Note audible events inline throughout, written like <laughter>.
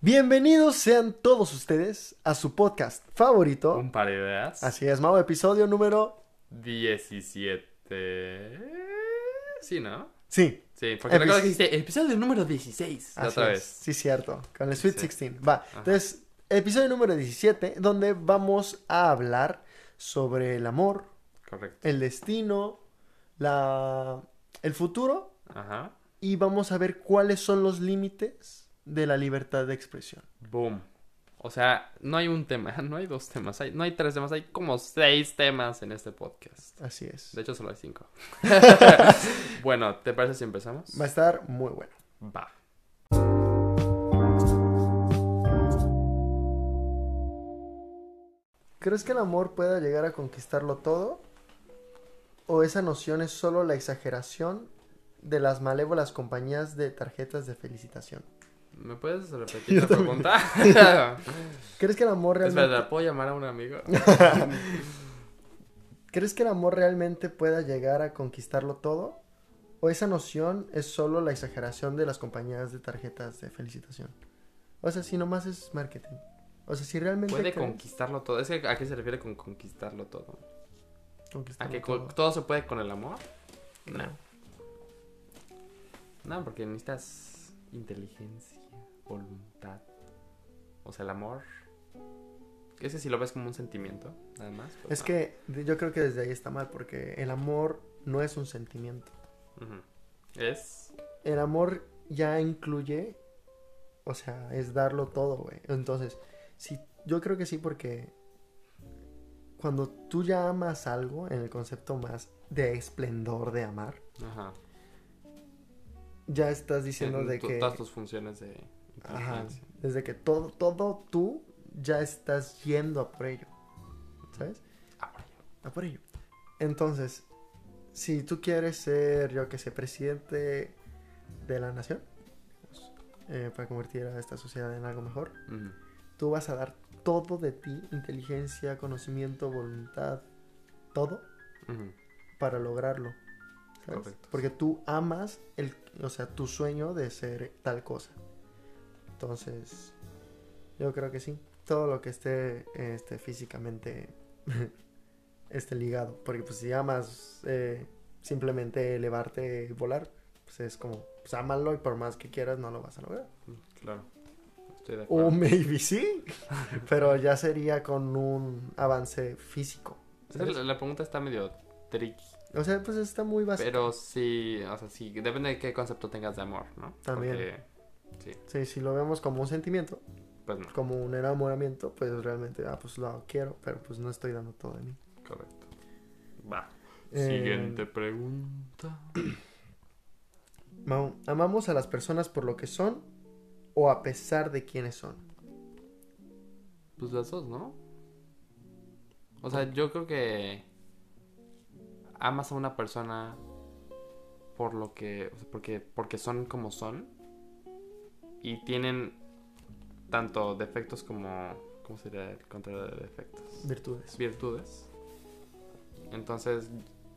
Bienvenidos sean todos ustedes a su podcast favorito. Un par de ideas. Así es, Mau, episodio número... 17. Sí, ¿no? Sí. Sí, porque Epis- recuerdo que dijiste episodio número 16. la así otra es. vez. Sí, cierto. Con el Sweet Sí. 16. Va. Entonces, episodio número 17, donde vamos a hablar sobre el amor, Correcto. el destino, la... el futuro Ajá. y vamos a ver cuáles son los límites de la libertad de expresión. Boom. O sea, no hay un tema, <laughs> no hay dos temas, hay, no hay tres temas, hay como seis temas en este podcast. Así es. De hecho, solo hay cinco. <laughs> bueno, ¿te parece si empezamos? Va a estar muy bueno. Va. ¿Crees que el amor pueda llegar a conquistarlo todo? ¿O esa noción es solo la exageración de las malévolas compañías de tarjetas de felicitación? ¿Me puedes repetir <laughs> Yo la también. pregunta? <laughs> ¿Crees que el amor realmente, Espera, ¿puedo llamar a un amigo? <laughs> ¿Crees que el amor realmente pueda llegar a conquistarlo todo? ¿O esa noción es solo la exageración de las compañías de tarjetas de felicitación? O sea, si nomás es marketing. O sea, si realmente Puede crees conquistarlo todo. Es que, ¿a qué se refiere con conquistarlo todo? ¿A que todo. todo se puede con el amor? No. No. No, porque necesitas inteligencia, voluntad. O sea, el amor. Ese si lo ves como un sentimiento, nada más. pues Es no. que yo creo que desde ahí está mal porque el amor no es un sentimiento. Es. El amor ya incluye, o sea, es darlo todo, güey. Entonces, sí, yo creo que sí porque cuando tú ya amas algo en el concepto más de esplendor de amar, Ajá. Ya estás diciendo En de que Todas tus funciones de ajá, desde que todo todo tú ya estás yendo a por ello. ¿Sabes? Ah, bueno. a por ello. Entonces, si tú quieres ser, yo que sé, presidente de la nación, pues, eh, para convertir a esta sociedad en algo mejor, tú vas a dar todo de ti, inteligencia, conocimiento, voluntad, todo para lograrlo. ¿Sabes? Correcto. Porque tú amas el, o sea, tu sueño de ser tal cosa. Entonces, yo creo que sí. Todo lo que esté este, físicamente <laughs> esté ligado. Porque pues si amas eh, simplemente elevarte y volar, pues es como, pues ámalo y por más que quieras no lo vas a lograr. Claro. Estoy de acuerdo. O maybe sí, <laughs> pero ya sería con un avance físico. La, la pregunta está medio tricky. O sea, pues está muy básico. Pero sí, o sea, sí, depende de qué concepto tengas de amor, ¿no? También. Porque, sí, Sí, si lo vemos como un sentimiento, pues no, como un enamoramiento, pues realmente, ah, pues lo quiero, pero pues no estoy dando todo de mí. correcto. Va. Eh, Siguiente pregunta. Mau, ¿amamos a las personas por lo que son o a pesar de quiénes son? Pues las dos, ¿no? O sea, yo creo que amas a una persona por lo que, o sea, porque, porque son como son y tienen tanto defectos como, ¿cómo sería el contrario de defectos? Virtudes. virtudes. Entonces,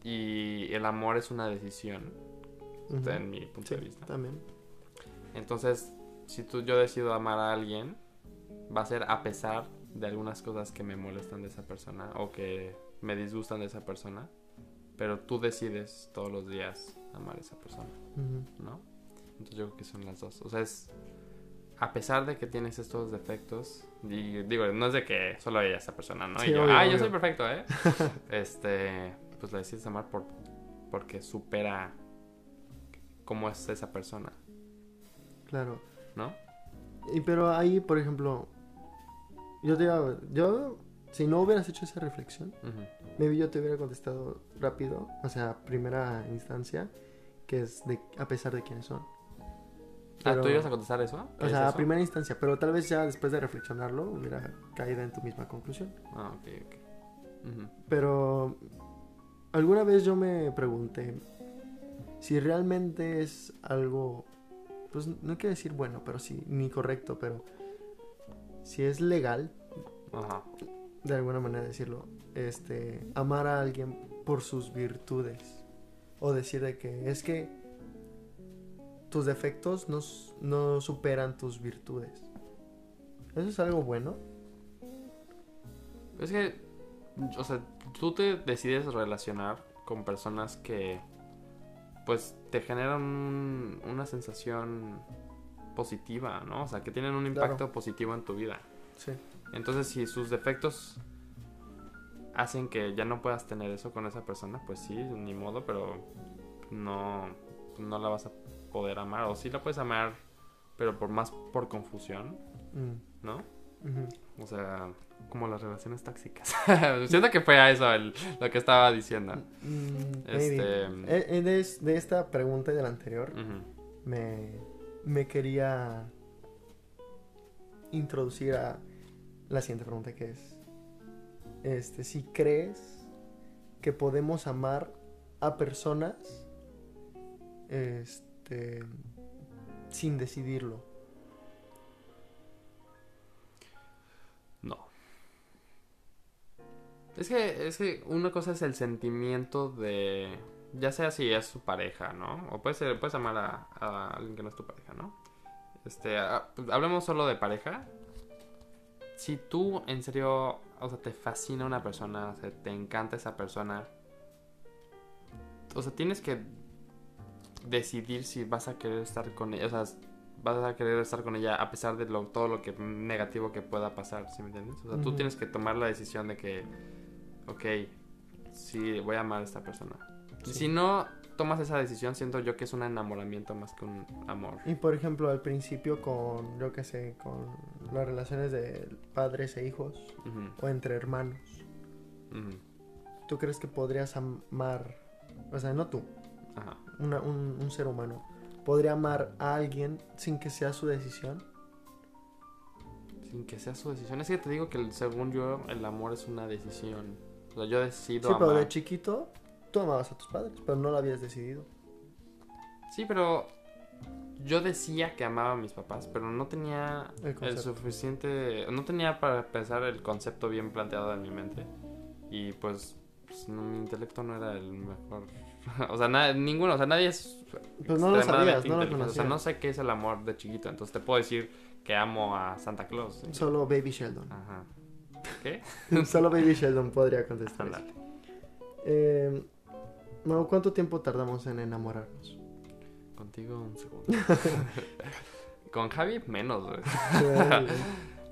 y el amor es una decisión, Ujú. en mi punto Sí, de vista. también. Entonces, si tú, yo decido amar a alguien, va a ser a pesar de algunas cosas que me molestan de esa persona o que me disgustan de esa persona, pero tú decides todos los días amar a esa persona, Ujú. ¿no? Entonces yo creo que son las dos. O sea, es a pesar de que tienes estos defectos, y digo, no es de que solo haya esa persona, ¿no? Sí, y yo, obvio, ah, yo obvio. soy perfecto, ¿eh? <laughs> este, pues la decides amar por, porque supera cómo es esa persona, Claro. ¿no? Y pero ahí, por ejemplo, yo te iba- yo, si no hubieras hecho esa reflexión, Ujú. maybe yo te hubiera contestado rápido, o sea, primera instancia, que es de a pesar de quiénes son. Ah, Pero- ¿tú ibas a contestar eso? O ¿Es sea, a primera instancia, pero tal vez ya después de reflexionarlo hubiera caído en tu misma conclusión. Ah, ok, ok. Pero alguna vez yo me pregunté si realmente es algo, pues no quiero decir bueno, pero sí, ni correcto, pero si es legal, Ajá. De alguna manera decirlo, este, amar a alguien por sus virtudes. O decir de que es que tus defectos no, no superan tus virtudes. Eso es algo bueno. Es que, o sea, tú te decides relacionar con personas que, pues, te generan un- una sensación positiva, ¿no? O sea, que tienen un Claro. impacto positivo en tu vida. Sí. Entonces, si sus defectos hacen que ya no puedas tener eso con esa persona, pues sí, ni modo, pero no, no la vas a poder amar. O sí la puedes amar, pero por más por confusión, Mm, ¿no? O sea, como las relaciones tóxicas. <laughs> Siento que fue a eso el- lo que estaba diciendo. Mm, Este-. Eh, eh, de, es- de esta pregunta y de la anterior, me, me quería introducir a la siguiente pregunta que es, este, si crees que podemos amar a personas este, sin decidirlo. No. Es que, es que una cosa es el sentimiento de. Ya sea si es su pareja, ¿no? O puede ser, puedes amar a, a alguien que no es tu pareja, ¿no? Este, ah, hablemos solo de pareja. Si tú en serio, o sea, te fascina una persona, o sea, te encanta esa persona, o sea, tienes que decidir si vas a querer estar con ella, o sea, vas a querer estar con ella a pesar de lo- todo lo que negativo que pueda pasar, ¿sí me entiendes? O sea, tú tienes que tomar la decisión de que, ok, sí, voy a amar a esta persona. Sí. Si no tomas esa decisión, siento yo que es un enamoramiento más que un amor. Y por ejemplo, al principio con, yo qué sé, con las relaciones de padres e hijos o entre hermanos, ¿tú crees que podrías amar, o sea, no tú, Ajá. una- un, un ser humano, podría amar a alguien sin que sea su decisión? Sin que sea su decisión. Es que te digo que según yo, el amor es una decisión. O sea, yo decido Sí, pero amar. de chiquito tú amabas a tus padres, pero no lo habías decidido. Sí, pero yo decía que amaba a mis papás, pero no tenía El el, suficiente, no tenía para pensar el concepto bien planteado en mi mente. Y pues, pues, no, mi intelecto no era el mejor. <laughs> o sea, na- ninguno, o sea, nadie es Pues no lo sabías, no lo. O sea, no sé qué es el amor de chiquito, entonces te puedo decir que amo a Santa Claus. ¿sí? Solo Baby Sheldon. Ajá. <laughs> ¿Qué? Solo Baby Sheldon podría contestar. eso. Eh, Mau, ¿cuánto tiempo tardamos en enamorarnos? Contigo un segundo. <laughs> Con Javi menos, güey. <laughs>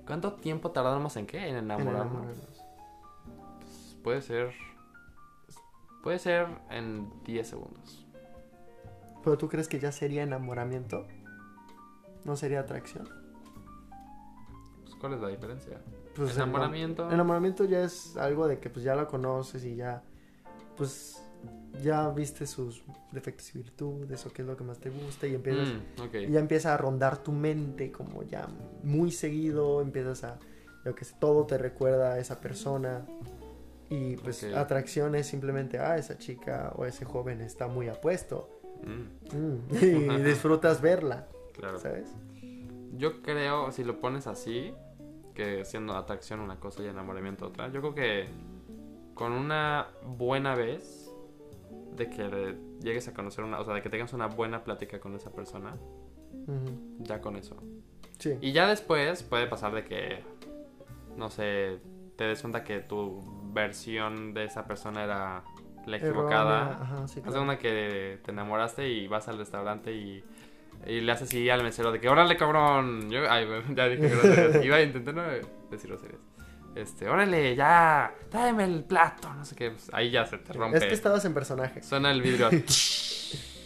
¿Cuánto tiempo tardamos en qué? En enamorarnos. enamorarnos. Puede ser. Puede ser en 10 segundos. ¿Pero tú crees que ya sería enamoramiento? ¿No sería atracción? Pues, ¿Cuál es la diferencia? Pues Enamoramiento. enam- enamoramiento ya es algo de que pues ya la conoces y ya pues ya viste sus defectos y virtudes o qué es lo que más te gusta y empiezas Mm, y ya empieza a rondar tu mente como ya muy seguido, empiezas a yo que sé, todo te recuerda a esa persona y pues Ok. atracción es simplemente ah esa chica o ese joven está muy apuesto Mm, Mm, <laughs> y <laughs> disfrutas verla, claro. ¿sabes? Yo creo, si lo pones así, que siendo atracción una cosa y enamoramiento otra, yo creo que con una buena vez de que le llegues a conocer una, o sea, de que tengas una buena plática con esa persona, ya con eso. Sí. Y ya después puede pasar de que, no sé, te des cuenta que tu versión de esa persona era la equivocada. Ajá, sí, claro. una que te enamoraste y vas al restaurante y, y le haces así al mesero de que órale cabrón. Yo, ay, <laughs> ya dije groserías. Iba a intentar no decir groserías. Este, órale, ya, tráeme el plato, no sé qué. pues, ahí ya se te rompe. Es que estabas en personaje. Suena el vidrio. <laughs>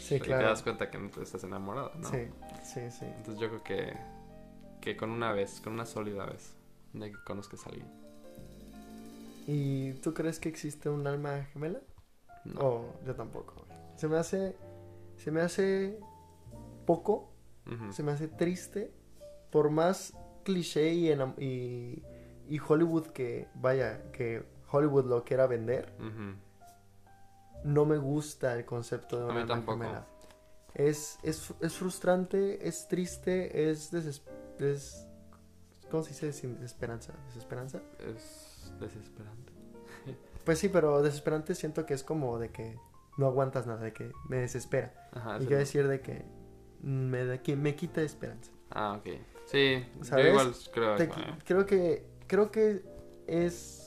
Sí, y te claro. das cuenta que no te estás enamorado, ¿no? Sí, sí, sí. Entonces yo creo que, que con una vez, con una sólida vez, de que conozcas a alguien. ¿Y tú crees que existe un alma gemela? No. Oh, yo tampoco. Se me hace. Se me hace poco. Se me hace triste. Por más cliché y, y, y Hollywood que. Vaya, que Hollywood lo quiera vender. No me gusta el concepto de A una mí alma tampoco. Es, es, es frustrante, es triste, es, deses- es ¿Cómo se dice? Desesperanza. ¿Desesperanza? Es desesperante. <laughs> Pues sí, pero desesperante siento que es como de que no aguantas nada, de que me desespera. Ajá, y no. decir de que me, de que me quita esperanza. Ah, ok. Sí, ¿Sabes? yo igual creo Te- ¿eh? creo que creo que es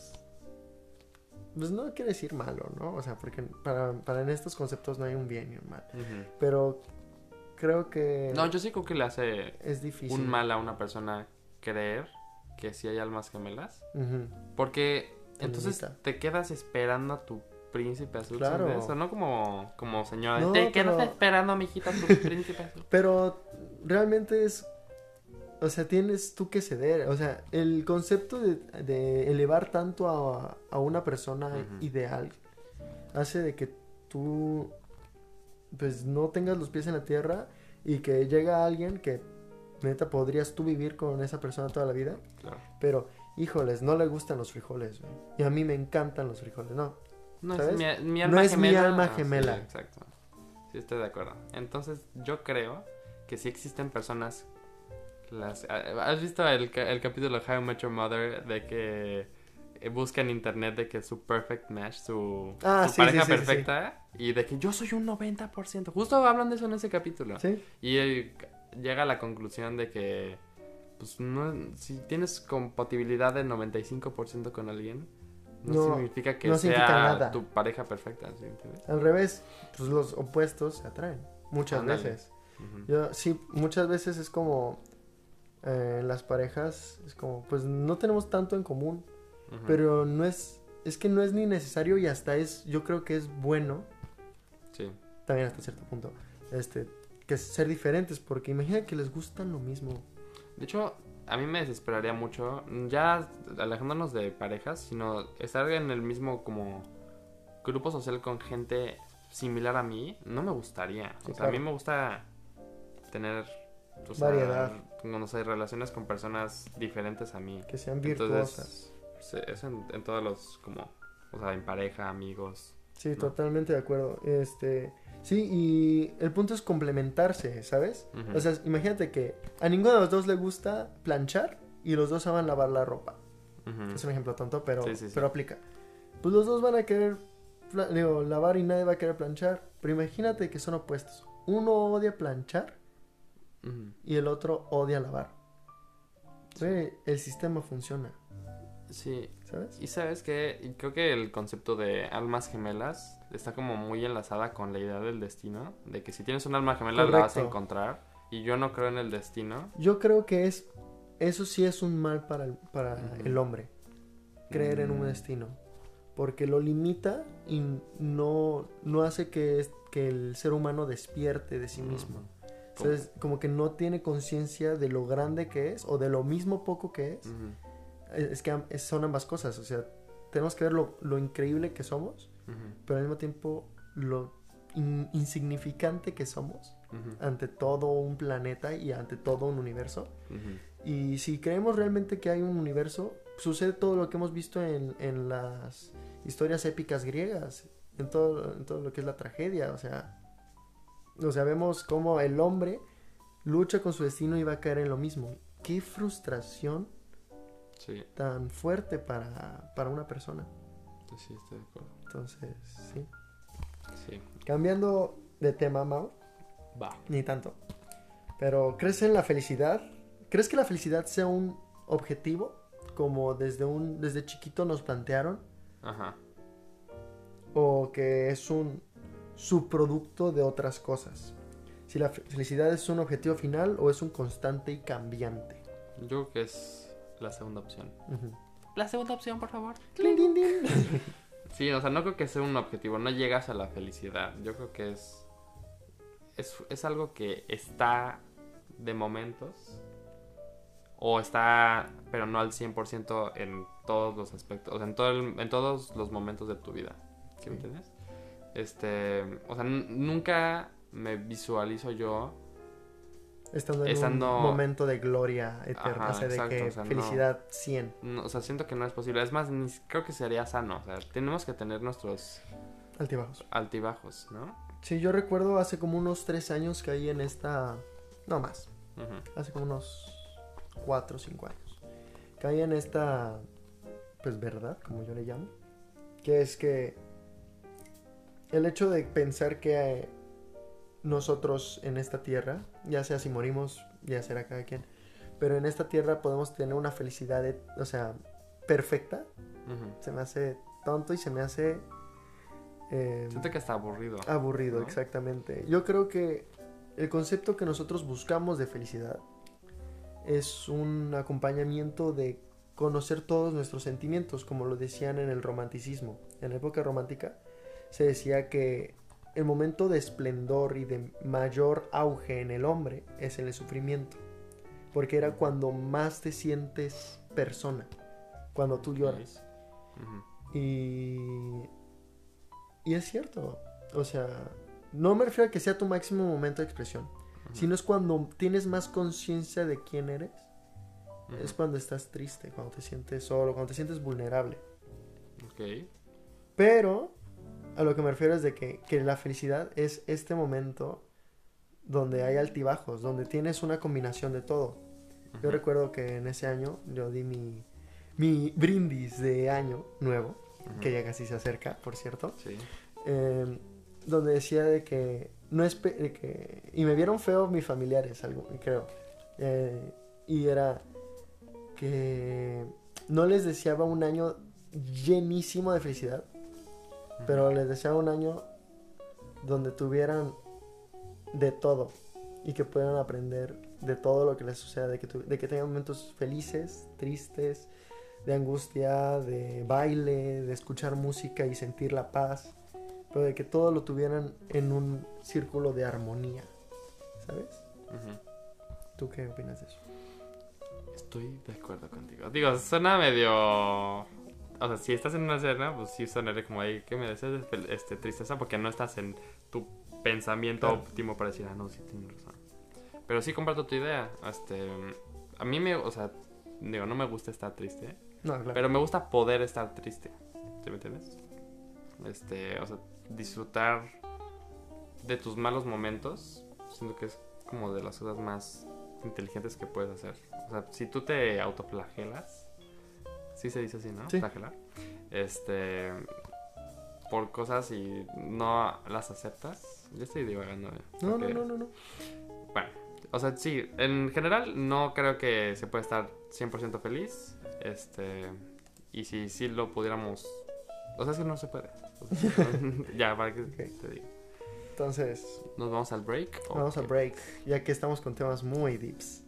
pues no quiere decir malo, ¿no? O sea, porque para, para en estos conceptos no hay un bien y un mal, pero creo que No, yo sí creo que le hace es difícil. un mal a una persona creer que sí hay almas gemelas. Porque entonces te quedas esperando a tu príncipe azul. Claro. Eso, no como, como señora. No, te quedas esperando, mijita, a tu <laughs> príncipe azul. Pero realmente es. O sea, tienes tú que ceder. O sea, el concepto de, de elevar tanto a, a una persona ideal hace de que tú. Pues no tengas los pies en la tierra y que llega alguien que neta podrías tú vivir con esa persona toda la vida. Claro. Pero, híjoles, no le gustan los frijoles, güey. Y a mí me encantan los frijoles, no. No ¿Sabes? es mi, mi No alma es mi gemela. alma Ah, sí, gemela. exacto. Sí, estoy de acuerdo. Entonces, yo creo que sí existen personas. Las, ah, ¿Has visto el, ca- el capítulo de How I Met Your Mother de que eh, busca en internet de que su perfect match, su, Ah, su sí, pareja sí, sí, perfecta? Y de que yo soy un 90%. Justo hablan de eso en ese capítulo. Y él llega a la conclusión de que, pues, no, si tienes compatibilidad del 95% con alguien, no, No, significa que no sea significa nada. tu pareja perfecta, ¿sí entiendes? Al revés, pues los opuestos se atraen. Muchas veces. Yo, sí, muchas veces es como eh, las parejas, es como, pues no tenemos tanto en común, pero no es, es que no es ni necesario y hasta es, yo creo que es bueno, Sí, también hasta cierto punto, este, que ser diferentes, porque imagina que les gustan lo mismo. de hecho, a mí me desesperaría mucho, ya alejándonos de parejas, sino estar en el mismo como grupo social con gente similar a mí, no me gustaría. Sí, o sea, a mí me gusta tener... o sea, Variedad. No sé, relaciones con personas diferentes a mí. Que sean virtuosas. Entonces, eso en, en todos los, como, o sea, en pareja, amigos. Sí, ¿no? totalmente de acuerdo. Este, sí, y el punto es complementarse, ¿sabes? O sea, imagínate que a ninguno de los dos le gusta planchar y los dos saben lavar la ropa. Es un ejemplo tonto, pero, Sí, sí, sí. pero aplica. Pues los dos van a querer digo, lavar y nadie va a querer planchar. Pero imagínate que son opuestos. Uno odia planchar Ujú. y el otro odia lavar. Güey, el sistema funciona, Sí, ¿sabes? y sabes que creo que el concepto de almas gemelas está como muy enlazada con la idea del destino, de que si tienes un alma gemela la vas a Correcto. encontrar. Y yo no creo en el destino. Yo creo que es eso sí es un mal para el, para Ujú. el hombre. Creer en un Mm. destino. Porque lo limita y no, no hace que, que el ser humano despierte de sí mismo. Ujú. Entonces, como que no tiene conciencia de lo grande que es o de lo mismo poco que es. Ujú. Es es que son ambas cosas. O sea, tenemos que ver lo, lo increíble que somos, Ujú. pero al mismo tiempo lo in- insignificante que somos Ujú. ante todo un planeta y ante todo un universo. Y si creemos realmente que hay un universo, sucede todo lo que hemos visto en, en las historias épicas griegas, en todo, en todo lo que es la tragedia. O sea, o sea, vemos cómo el hombre lucha con su destino y va a caer en lo mismo. Qué frustración Sí, tan fuerte para, para una persona. pues sí, estoy de acuerdo. Entonces, sí. Sí. Cambiando de tema, Mau, Va. ni tanto. Pero, ¿crees en la felicidad? ¿Crees que la felicidad sea un objetivo? Como desde un desde chiquito nos plantearon Ajá. o que es un subproducto de otras cosas. Si la fe- felicidad es un objetivo final o es un constante y cambiante. Yo creo que es la segunda opción. Ujú. La segunda opción, por favor. Cling, ding, ding. Sí, o sea, no creo que sea un objetivo, no llegas a la felicidad. Yo creo que es. Es, es algo que está de momentos. O está, pero no al 100% en todos los aspectos. O sea, en, todo el- en todos los momentos de tu vida. ¿Sí me Sí. entiendes? Este. O sea, nunca me visualizo yo. Estando en Estando- un momento de gloria eterna, Ajá, o sea, de exacto, que o sea, no. felicidad 100. no, o sea, siento que no es posible. Es más, ni, creo que sería sano. O sea, tenemos que tener nuestros Altibajos. altibajos, ¿no? Sí, yo recuerdo hace como unos tres años caí en esta... No más, hace como unos cuatro o cinco años. Caí en esta, pues verdad, como yo le llamo, que es que el hecho de pensar que eh, nosotros en esta tierra, ya sea si morimos, ya será cada quien, pero en esta tierra podemos tener una felicidad, de- o sea, perfecta. Se me hace tonto y se me hace eh, Siento que está aburrido. aburrido, ¿no? exactamente. Yo creo que el concepto que nosotros buscamos de felicidad es un acompañamiento de conocer todos nuestros sentimientos, como lo decían en el romanticismo. En la época romántica se decía que el momento de esplendor y de mayor auge en el hombre es en el sufrimiento, porque era cuando más te sientes persona, cuando tú lloras. Y, y es cierto. O sea, no me refiero a que sea tu máximo momento de expresión, sino es cuando tienes más conciencia de quién eres. Es cuando estás triste, cuando te sientes solo, cuando te sientes vulnerable. Ok. Pero a lo que me refiero es de que, que la felicidad es este momento donde hay altibajos, donde tienes una combinación de todo. Yo recuerdo que en ese año yo di mi, mi brindis de año nuevo, que ya casi se acerca, por cierto. Sí. eh, donde decía de que no es que y me vieron feo mis familiares algo creo Eh, y era que no les deseaba un año llenísimo de felicidad Pero les deseaba un año donde tuvieran de todo y que puedan aprender de todo lo que les suceda de que, tu- de que tengan momentos felices tristes de angustia de baile de escuchar música y sentir la paz pero de que todo lo tuvieran en un círculo de armonía, ¿sabes? ¿Tú qué opinas de eso? Estoy de acuerdo contigo. Digo, suena medio. O sea, si estás en una escena, pues sí sonaría como ahí que me deseas este, tristeza porque no estás en tu pensamiento Claro. óptimo para decir, ah, no, sí tienes razón. Pero sí comparto tu idea. Este, a mí me, o sea, digo, no me gusta estar triste, No, claro. pero me gusta poder estar triste. ¿Sí me entiendes? Este, o sea, disfrutar de tus malos momentos, siento que es como de las cosas más inteligentes que puedes hacer. O sea, si tú te autoflagelas, sí se dice así, ¿no? Sí. Flagelar. Este, por cosas y no las aceptas. Ya estoy divagando. ¿eh? no, no, Porque- no, no, no. Bueno, o sea, sí, en general no creo que se pueda estar 100% feliz. Este, y si sí lo pudiéramos... O sea, es que no se puede. O <laughs> sea, ya, para que te diga. Entonces, ¿Nos vamos al break? ¿O vamos al break, ya que estamos con temas muy deeps.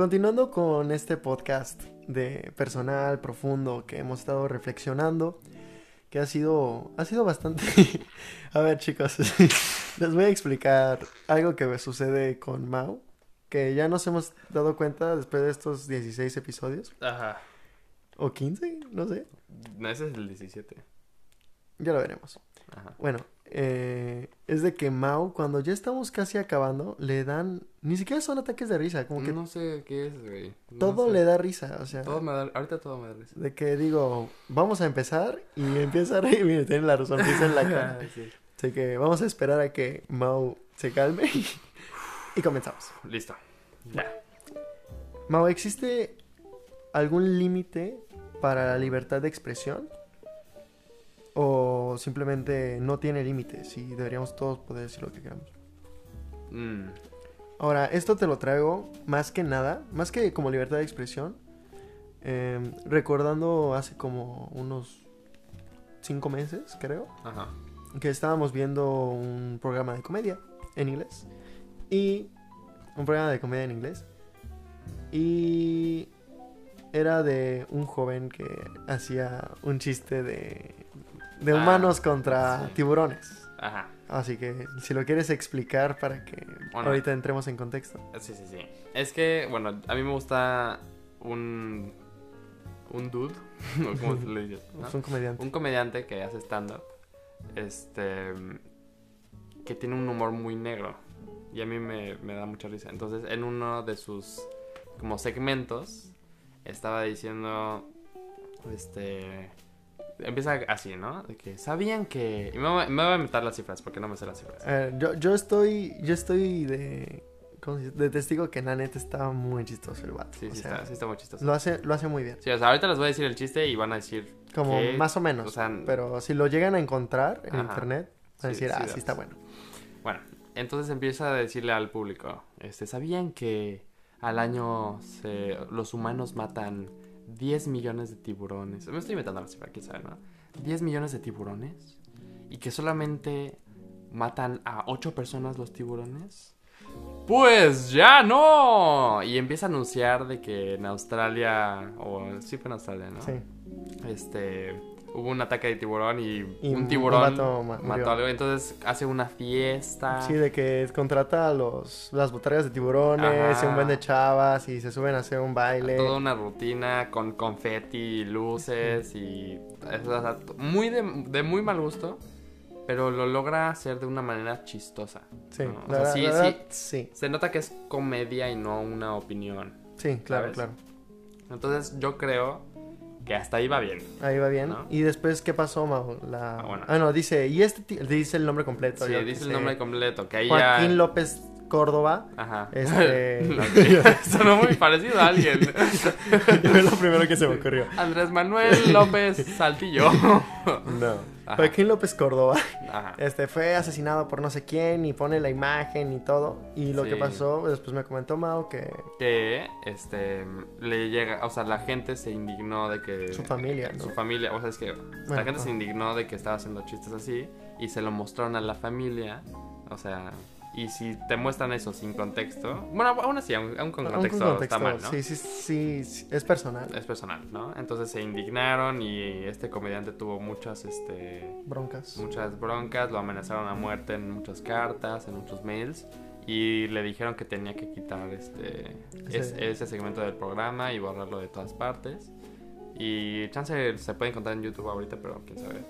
Continuando con este podcast de personal profundo que hemos estado reflexionando, que ha sido, ha sido bastante... <laughs> a ver chicos, <laughs> les voy a explicar algo que me sucede con Mao, que ya nos hemos dado cuenta después de estos 16 episodios, Ajá. o 15, no sé, No, ese es el 17. ya lo veremos. Ajá. Bueno, eh, es de que Mao, cuando ya estamos casi acabando, le dan, ni siquiera son ataques de risa, como que No sé qué es, güey. No todo sé. le da risa, o sea... Todo me da... Ahorita todo me da risa. De que digo, vamos a empezar y empieza a reír, <laughs> mire, tiene la sonrisa en la cara. <laughs> Sí. Así que vamos a esperar a que Mao se calme <laughs> y comenzamos. Listo. Ya. Mao, ¿existe algún límite para la libertad de expresión? ¿O simplemente no tiene límites y deberíamos todos poder decir lo que queramos? Mm. Ahora, esto te lo traigo más que nada, más que como libertad de expresión, eh, recordando hace como unos cinco meses, creo, Ajá. que estábamos viendo un programa de comedia en inglés y un programa de comedia en inglés y era de un joven que hacía un chiste de de Ah, humanos contra sí. tiburones. Ajá. Así que si lo quieres explicar para que Bueno. ahorita entremos en contexto. Sí, sí, sí. Es que, bueno, a mí me gusta un. Un dude. <laughs> ¿Cómo se le dice? ¿no? Es un comediante. Un comediante que hace stand-up. Este. Que tiene un humor muy negro. Y a mí me, me da mucha risa. Entonces, en uno de sus. Como segmentos. Estaba diciendo. Este. Empieza así, ¿no? De que sabían que. Y me, voy- me voy a inventar las cifras porque no me sé las cifras. Eh, yo, yo estoy yo estoy de testigo que la neta estaba muy chistoso el vato. Sí, o sí, sea, está, sí está muy chistoso. lo hace, lo hace muy bien. Sí, o sea, ahorita les voy a decir el chiste y van a decir... Como más o menos. O sea, pero si lo llegan a encontrar en Ajá. internet, van a decir, sí, ah, sí está bueno. Bueno, entonces empieza a decirle al público, este, ¿sabían que al año se- los humanos matan 10 millones de tiburones? Me estoy inventando la cifra, quién sabe, ¿no? 10 millones de tiburones y que solamente matan a 8 personas los tiburones. Pues ya no. Y empieza a anunciar de que en Australia, o sí fue en Australia, ¿no? Sí. este hubo un ataque de tiburón y, Y un tiburón vato ma- mató algo entonces hace una fiesta Sí, de que contrata a los, las botargas de tiburones, Ajá. y un buen de chavas y se suben a hacer un baile. toda una rutina con confeti luces y es, o sea, muy de, de muy mal gusto pero lo logra hacer de una manera chistosa Sí, ¿no? O la, sí, la sí, se nota que es comedia y no una opinión Sí, claro, ¿sabes? claro. entonces yo creo que hasta ahí va bien Ahí va bien. ¿No? Y después, ¿qué pasó, Mau? La... Ah, bueno. Ah, no, dice, y este dice el nombre completo. sí dice el nombre completo que ahí Joaquín ya López Córdoba. Ajá. Este- <laughs> <laughs> <laughs> Sonó muy parecido a alguien. Fue lo primero que se me ocurrió. Andrés Manuel López Saltillo. No. Ajá. Joaquín López Córdoba Ajá. este, fue asesinado por no sé quién y pone la imagen y todo. Y lo Sí. que pasó, después me comentó Mau que Que este le llega, o sea, la gente se indignó de que su familia, ¿no? su familia, o sea, es que la gente se indignó de que estaba haciendo chistes así y se lo mostraron a la familia, o sea, y si te muestran eso sin contexto, bueno, aún así, aún, aún con Aún contexto, está mal, ¿no? Sí, sí, sí, sí, es personal. Es personal, ¿no? Entonces se indignaron y este comediante tuvo muchas, este, Broncas. muchas broncas, lo amenazaron a muerte en muchas cartas, en muchos mails y le dijeron que tenía que quitar este Ese- es- ese segmento del programa y borrarlo de todas partes. Y chance se puede encontrar en YouTube ahorita, pero quién sabe.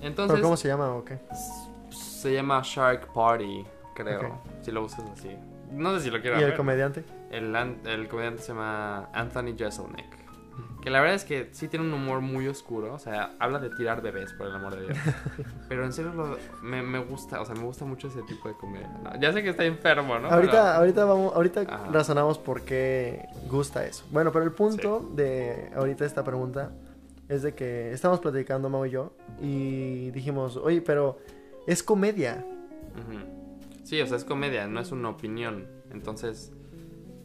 Entonces ¿Pero cómo se llama o qué? se llama Shark Party, creo, si lo buscas así. No sé si lo quiero ¿Y el comediante? El, el comediante se llama Anthony Jeselnik. Que la verdad es que sí tiene un humor muy oscuro. O sea, habla de tirar bebés, por el amor de Dios. <laughs> Pero en serio lo- me, me gusta, o sea, me gusta mucho ese tipo de comedia. ¿no? Ya sé que está enfermo, ¿no? Ahorita, ahorita vamos, ahorita Ajá. razonamos por qué gusta eso. Bueno, pero el punto de ahorita esta pregunta es de que estamos platicando Mau y yo y dijimos, oye, pero es comedia. Ujú. Sí, o sea, es comedia, no es una opinión. Entonces,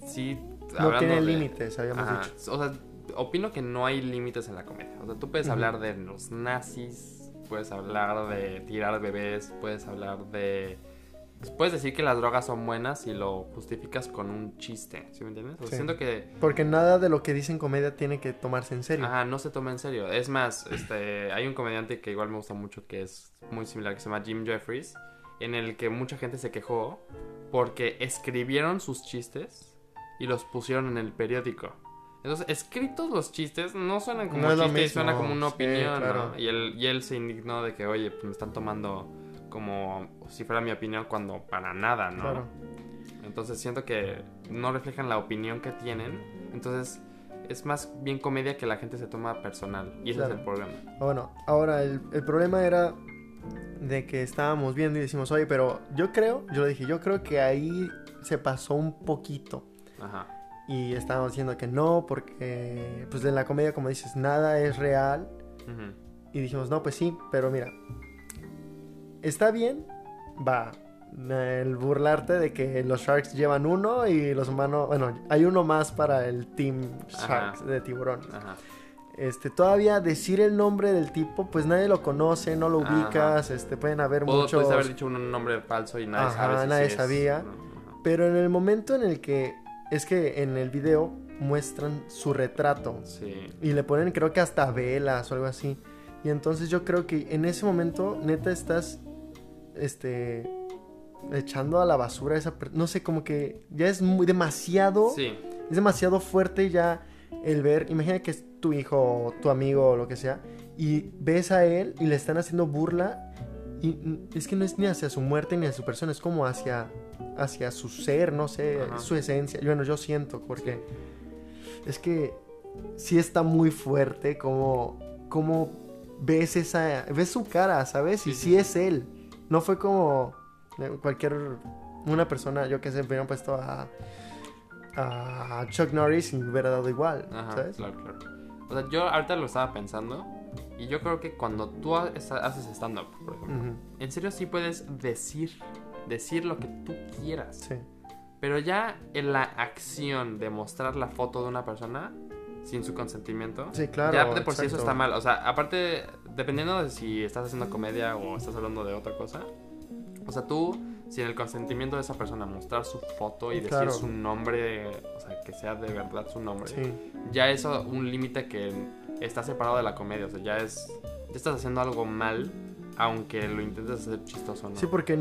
sí. No tiene de- límites, habíamos Ajá. dicho. O sea, opino que no hay límites en la comedia. O sea, tú puedes hablar de los nazis, puedes hablar de tirar bebés, puedes hablar de... Puedes decir que las drogas son buenas y lo justificas con un chiste, ¿sí me entiendes? O sea, Sí. siento que Porque nada de lo que dicen comedia tiene que tomarse en serio. ajá, no se toma en serio. Es más, este, hay un comediante que igual me gusta mucho que es muy similar, que se llama Jim Jeffries, en el que mucha gente se quejó porque escribieron sus chistes y los pusieron en el periódico. Entonces, escritos los chistes no suenan como No chistes, suena como una sí, opinión, claro. ¿no? Y él, y él se indignó de que, oye, pues me están tomando como si fuera mi opinión cuando para nada, ¿no? Claro. Entonces siento que no reflejan la opinión que tienen. Entonces es más bien comedia que la gente se toma personal. Y ese Claro. es el problema. Ah, Bueno, ahora el, el problema era de que estábamos viendo y decimos, oye, pero yo creo, yo le dije, yo creo que ahí se pasó un poquito. Ajá. Y estábamos diciendo que no, porque pues en la comedia, como dices, nada es real. Ujú. Y dijimos, no, pues sí, pero mira, está bien, va. El burlarte de que los Sharks llevan uno y los humanos, bueno, hay uno más para el Team Sharks Ajá. de tiburón. Ajá. Este, todavía decir el nombre del tipo, pues nadie lo conoce, no lo Ajá. ubicas, este, pueden haber Puedo- muchos... Pudiste haber dicho un nombre falso y nadie Ajá, sabe si nadie sí sabía. Pero en el momento en el que, es que en el video muestran su retrato Sí. y le ponen creo que hasta velas o algo así. Y entonces yo creo que en ese momento neta estás, este, echando a la basura esa, no sé, como que ya es muy demasiado, Sí. es demasiado fuerte ya el ver, imagina que tu hijo tu amigo o lo que sea, y ves a él y le están haciendo burla y es que no es ni hacia su muerte ni hacia su persona, es como hacia, hacia su ser, no sé, Ajá. su esencia. Bueno, yo siento, porque es que sí está muy fuerte como, como ves esa, ves su cara, ¿sabes? Y Sí, sí, sí, es él. No fue como eh, cualquier una persona, yo que sé, hubieran puesto a, a Chuck Norris y me hubiera dado igual, Ajá, ¿sabes? claro, claro. O sea, yo ahorita lo estaba pensando y yo creo que cuando tú haces stand-up, por ejemplo, Ujú, en serio sí puedes decir, decir lo que tú quieras. Sí, Pero ya en la acción de mostrar la foto de una persona sin su consentimiento, sí, claro. ya de por sí eso está mal. O sea, aparte, dependiendo de si estás haciendo comedia o estás hablando de otra cosa, o sea, tú, sin el consentimiento de esa persona, mostrar su foto y decir su nombre, o sea, que sea de verdad su nombre, Sí, ya eso un límite que está separado de la comedia. O sea, ya es. Ya estás haciendo algo mal, aunque lo intentes hacer chistoso no. sí, porque...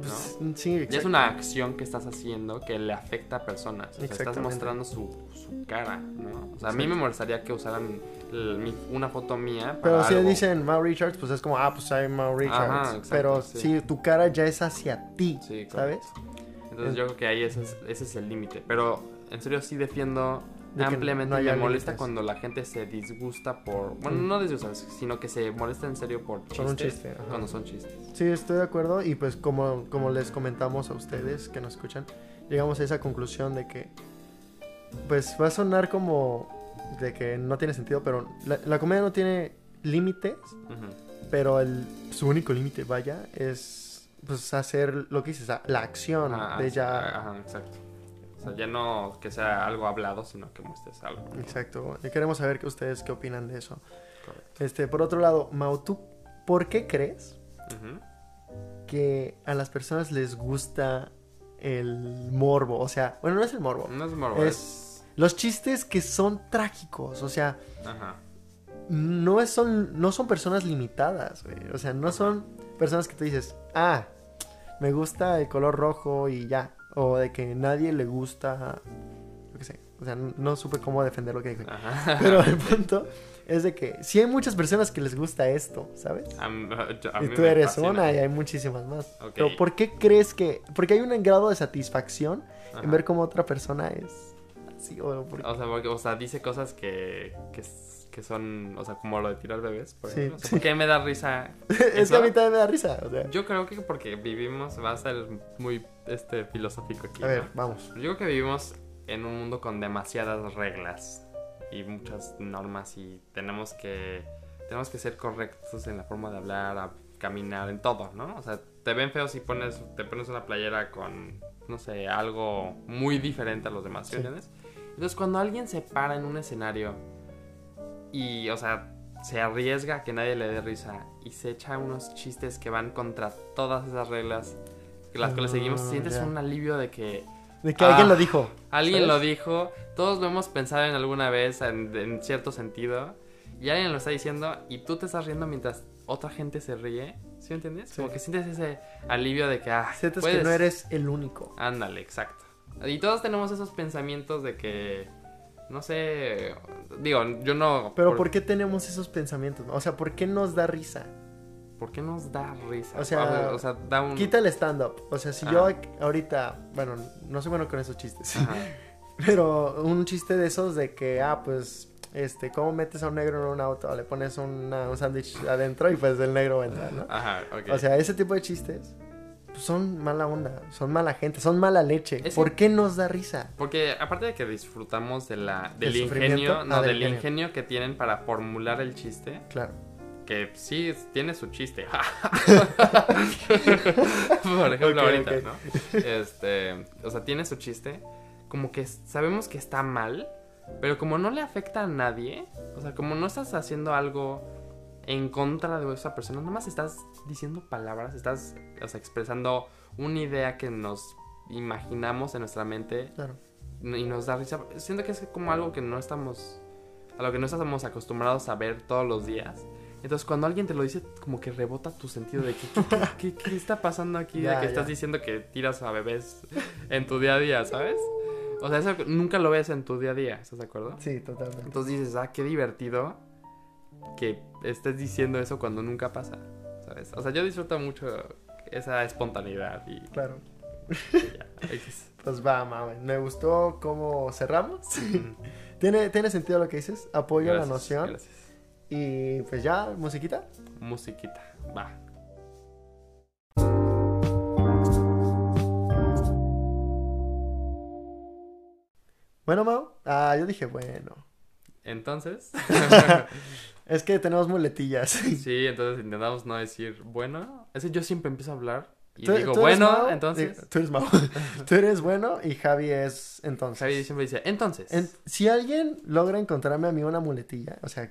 pues, Sí, Ya es una acción que estás haciendo que le afecta a personas. O sea, estás mostrando su, su cara, ¿no? O sea, a mí me molestaría que usaran mi- una foto mía. Para Pero si algo. dicen Mau Richards, pues es como, ah, pues soy Mau Richards. exacto, Pero sí. si tu cara ya es hacia ti, Sí, ¿sabes? Entonces Es- yo creo que ahí ese es, ese es el límite. Pero en serio sí defiendo ampliamente. no me molesta límites. cuando la gente se disgusta por... Bueno, Mm. no disgusta, sino que se molesta en serio por chistes. Un chiste, ajá. Cuando son chistes. Sí, estoy de acuerdo y pues como, como les comentamos a ustedes que nos escuchan, llegamos a esa conclusión de que pues va a sonar como de que no tiene sentido, pero la, la comedia no tiene límites, pero el, su único límite, vaya, es pues hacer lo que dices, la- acción Ah, de ya... Ajá, exacto. O sea, ya no que sea algo hablado, sino que muestres algo. Exacto, y queremos saber que ustedes qué opinan de eso. Correcto. Este, por otro lado, Mau, ¿tú por qué crees que a las personas les gusta el morbo? O sea, bueno, no es el morbo. No es morbo, Es- es... Los chistes que son trágicos, o sea, Ajá. no, es, son, no son personas limitadas, güey. O sea, no son personas que tú dices, ah, me gusta el color rojo y ya. O de que nadie le gusta, yo qué sé. O sea, no, supe cómo defender lo que dije. Ajá. <laughs> Pero el punto es de que sí hay muchas personas que les gusta esto, ¿sabes? Yo- y tú eres fascina. una y hay muchísimas más. Pero ¿por qué crees que...? Porque hay un grado de satisfacción Ajá. en ver cómo otra persona es así o... sea, porque, o sea, dice cosas que, que son, o sea, como lo de tirar bebés, por Sí, ejemplo. O sea, sí. ¿Por qué me da risa? <laughs> es que a mí también me da risa. O sea, Yo creo que porque vivimos, va a ser muy este, filosófico aquí. a ver, ¿no? vamos. Yo creo que vivimos en un mundo con demasiadas reglas y muchas normas y tenemos que tenemos que ser correctos en la forma de hablar, a caminar, en todo, ¿no? O sea, te ven feo si pones te pones una playera con no sé, algo muy diferente a los demás, ¿sí Sí. entiendes? Entonces, cuando alguien se para en un escenario y, o sea, se arriesga a que nadie le dé risa y se echa unos chistes que van contra todas esas reglas, las cuales seguimos, Ah, sientes un alivio de que De que alguien Ah, lo dijo. Alguien ¿sabes? lo dijo, todos lo hemos pensado en alguna vez en, en cierto sentido, y alguien lo está diciendo y tú te estás riendo mientras otra gente se ríe, ¿sí me entiendes? Sí. Como que sientes ese alivio de que, ah, Sientes puedes- que no eres el único. Ándale, exacto. Y todos tenemos esos pensamientos de que, no sé, digo, yo no... Pero ¿por qué tenemos esos pensamientos? O sea, ¿por qué nos da risa? ¿Por qué nos da risa? O sea, o sea da un... Quita el stand-up. O sea, si Ajá. yo ahorita, bueno, no soy bueno con esos chistes, Ajá. <laughs> pero un chiste de esos de que, ah, pues, este, ¿cómo metes a un negro en un auto? Le pones una- un sándwich adentro y pues el negro entra, ¿no? Ajá, ok. O sea, ese tipo de chistes pues, son mala onda, son mala gente, son mala leche. Es- ¿Por qué nos da risa? Porque aparte de que disfrutamos de la, del ingenio, no, Ah, del del ingenio. que tienen para formular el chiste, Claro. que sí tiene su chiste. <laughs> Por ejemplo, ahorita. ¿no? Este, o sea, tiene su chiste, como que sabemos que está mal, pero como no le afecta a nadie, o sea, como no estás haciendo algo en contra de esa persona, nomás estás diciendo palabras, estás, o sea, expresando una idea que nos imaginamos en nuestra mente Claro. y nos da risa. Siento que es como algo que no estamos. A lo que no estamos acostumbrados a ver todos los días. Entonces, cuando alguien te lo dice, como que rebota tu sentido de que, ¿qué, qué- qué- qué está pasando aquí? <laughs> Ya, de que ya. estás diciendo que tiras a bebés en tu día a día, ¿sabes? O sea, eso nunca lo ves en tu día a día, ¿estás de acuerdo? Sí, totalmente. Entonces dices, ah, qué divertido que estés diciendo eso cuando nunca pasa, ¿sabes? O sea, yo disfruto mucho esa espontaneidad y... Claro. <laughs> Pues va, mamen. Me gustó cómo cerramos. <laughs> ¿Tiene, tiene sentido lo que dices. Apoyo la noción. Gracias. Y pues ya, musiquita. Musiquita, va. Bueno, Mau, ah, yo dije, bueno. Entonces. <laughs> Es que tenemos muletillas. <laughs> sí, entonces intentamos no decir bueno. Es que yo siempre empiezo a hablar y Tú- digo tú bueno, Mau, entonces. Tú eres Mau. <laughs> tú eres bueno y Javi es entonces. Javi siempre dice, entonces. En- si alguien logra encontrarme a mí una muletilla, o sea,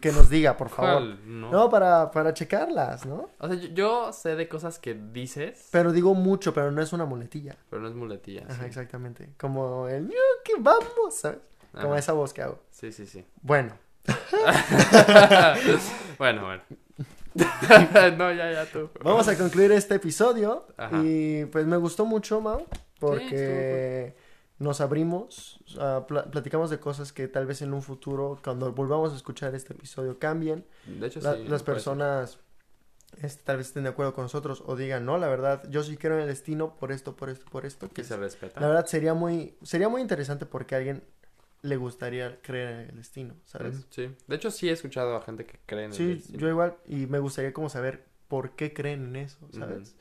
que nos diga, por favor. No. No, para, para checarlas, ¿no? O sea, yo, yo sé de cosas que dices, Pero digo mucho, pero no es una muletilla. pero no es muletilla. Ajá, sí. exactamente. Como el "Ñu, que vamos, ¿sabes? Como Ajá. esa voz que hago. Sí, sí, sí. Bueno, <laughs> bueno, bueno. <laughs> no, ya, ya tú. vamos a concluir este episodio. Ajá. Y pues me gustó mucho, Mau, porque nos abrimos, pla- platicamos de cosas que tal vez en un futuro, cuando volvamos a escuchar este episodio, cambien. De hecho, La- sí. las personas este, tal vez estén de acuerdo con nosotros o digan, no, la verdad, yo sí creo en el destino por esto, por esto, por esto. Que Que se respeta. la verdad sería muy, sería muy interesante porque alguien le gustaría creer en el destino, ¿sabes? Sí. De hecho, sí he escuchado a gente que cree en el Sí, destino. yo igual, y me gustaría como saber por qué creen en eso, ¿sabes?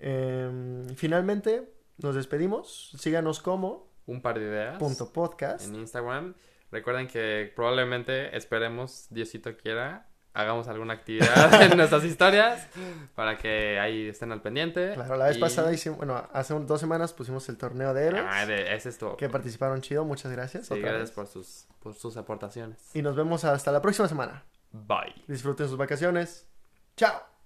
Em, finalmente, nos despedimos. Síganos como Un par de ideas. punto podcast. En Instagram. Recuerden que probablemente, esperemos, Diosito quiera, hagamos alguna actividad <laughs> en nuestras historias para que ahí estén al pendiente. Claro, la vez Y- pasada hicimos, bueno, hace un- dos semanas pusimos el torneo de héroes. Ah, de- ese es todo. Que participaron chido, muchas gracias. Sí, gracias vez. por sus, por sus aportaciones. Y nos vemos hasta la próxima semana. Bye. Disfruten sus vacaciones. Chao.